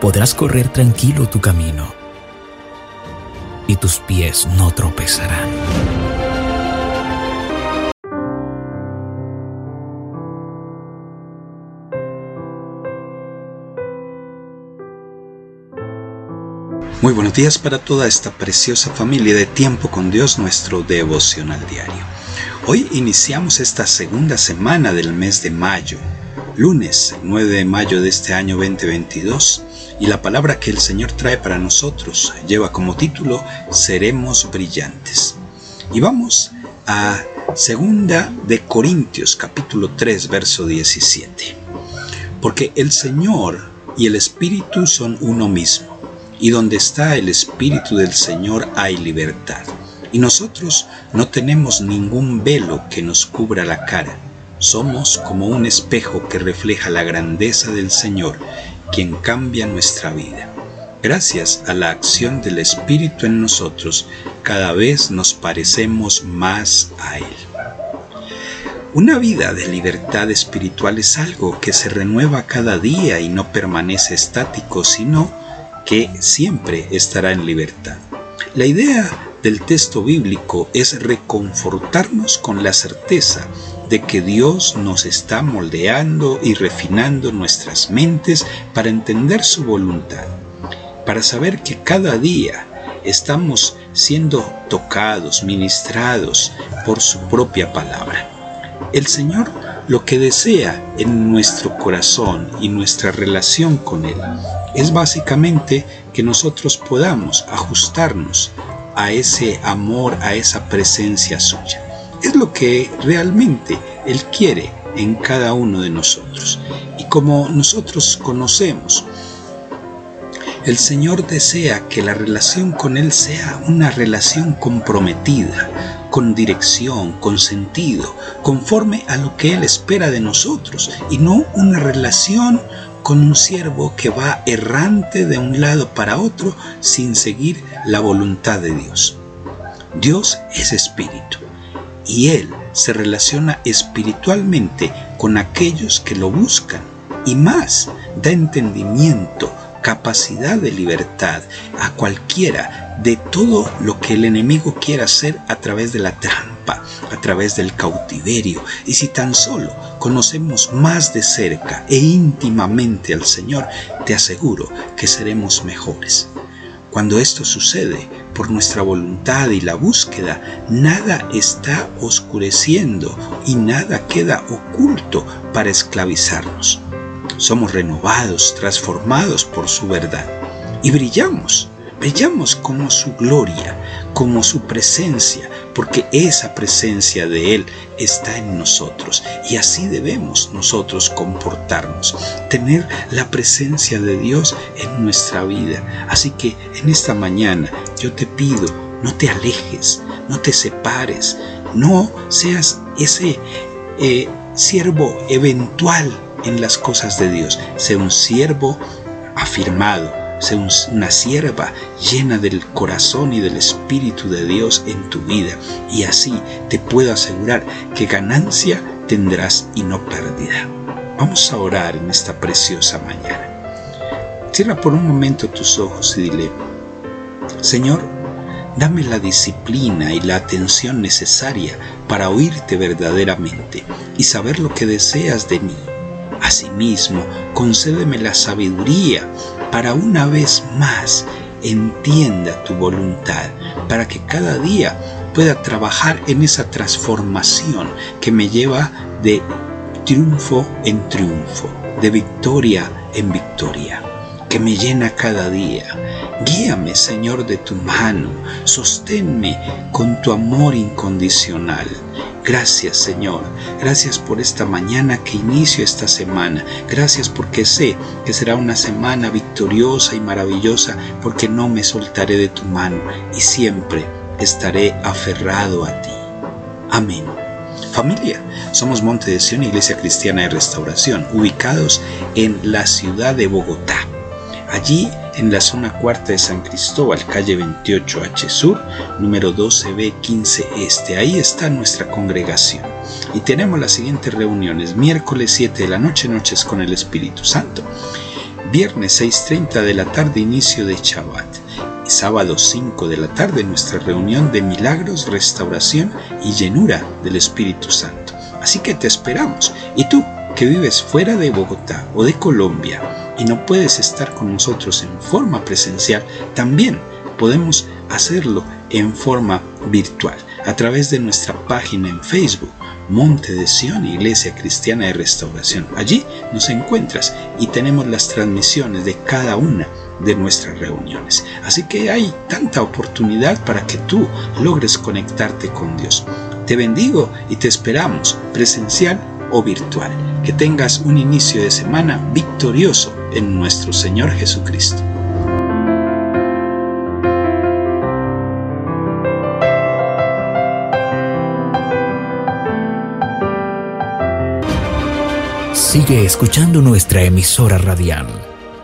Podrás correr tranquilo tu camino y tus pies no tropezarán. Muy buenos días para toda esta preciosa familia de Tiempo con Dios, nuestro devocional diario. Hoy iniciamos esta segunda semana del mes de mayo, lunes 9 de mayo de este año 2022, y la palabra que el Señor trae para nosotros lleva como título Seremos brillantes. Y vamos a segunda de Corintios capítulo 3 verso 17. Porque el Señor y el Espíritu son uno mismo y donde está el Espíritu del Señor hay libertad. Y nosotros no tenemos ningún velo que nos cubra la cara. Somos como un espejo que refleja la grandeza del Señor, quien cambia nuestra vida. Gracias a la acción del Espíritu en nosotros, cada vez nos parecemos más a Él. Una vida de libertad espiritual es algo que se renueva cada día y no permanece estático, sino que siempre estará en libertad. La idea del texto bíblico es reconfortarnos con la certeza de que Dios nos está moldeando y refinando nuestras mentes para entender su voluntad, para saber que cada día estamos siendo tocados, ministrados por su propia palabra. El Señor lo que desea en nuestro corazón y nuestra relación con Él es básicamente que nosotros podamos ajustarnos a ese amor, a esa presencia suya. Es lo que realmente Él quiere en cada uno de nosotros. Y como nosotros conocemos, el Señor desea que la relación con Él sea una relación comprometida, con dirección, con sentido, conforme a lo que Él espera de nosotros, y no una relación con un siervo que va errante de un lado para otro sin seguir la voluntad de Dios. Dios es espíritu y Él se relaciona espiritualmente con aquellos que lo buscan y más da entendimiento, capacidad de libertad a cualquiera de todo lo que el enemigo quiera hacer a través de la trampa, a través del cautiverio. Y si tan solo conocemos más de cerca e íntimamente al Señor, te aseguro que seremos mejores. Cuando esto sucede por nuestra voluntad y la búsqueda, nada está oscureciendo y nada queda oculto para esclavizarnos. Somos renovados, transformados por su verdad y brillamos Brillamos como su gloria, como su presencia, porque esa presencia de Él está en nosotros y así debemos nosotros comportarnos, tener la presencia de Dios en nuestra vida. Así que en esta mañana yo te pido, no te alejes, no te separes, no seas ese eh, siervo eventual en las cosas de Dios, sea un siervo afirmado una sierva llena del corazón y del Espíritu de Dios en tu vida. Y así te puedo asegurar que ganancia tendrás y no pérdida. Vamos a orar en esta preciosa mañana. Cierra por un momento tus ojos y dile, Señor, dame la disciplina y la atención necesaria para oírte verdaderamente y saber lo que deseas de mí. Asimismo, concédeme la sabiduría para una vez más entienda tu voluntad, para que cada día pueda trabajar en esa transformación que me lleva de triunfo en triunfo, de victoria en victoria, que me llena cada día. Guíame, Señor, de tu mano, sosténme con tu amor incondicional Gracias Señor, gracias por esta mañana que inicio esta semana, gracias porque sé que será una semana victoriosa y maravillosa porque no me soltaré de tu mano y siempre estaré aferrado a ti. Amén. Familia, somos Monte de Sion, Iglesia Cristiana de Restauración, ubicados en la ciudad de Bogotá. Allí en la zona cuarta de San Cristóbal, calle 28H Sur, número 12B15 Este. Ahí está nuestra congregación. Y tenemos las siguientes reuniones. Miércoles 7 de la noche, noches con el Espíritu Santo. Viernes 6.30 de la tarde, inicio de Shabbat. Sábado 5 de la tarde, nuestra reunión de milagros, restauración y llenura del Espíritu Santo. Así que te esperamos. ¿Y tú? Que vives fuera de Bogotá o de Colombia y no puedes estar con nosotros en forma presencial, también podemos hacerlo en forma virtual a través de nuestra página en Facebook, Monte de Sion, Iglesia Cristiana de Restauración. Allí nos encuentras y tenemos las transmisiones de cada una de nuestras reuniones. Así que hay tanta oportunidad para que tú logres conectarte con Dios. Te bendigo y te esperamos presencial o virtual. Que tengas un inicio de semana victorioso en nuestro Señor Jesucristo. Sigue escuchando nuestra emisora radial.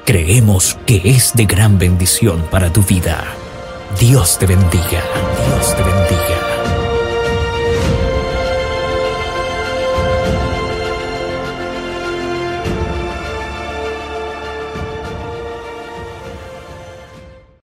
Creemos que es de gran bendición para tu vida. Dios te bendiga. Dios te bendiga.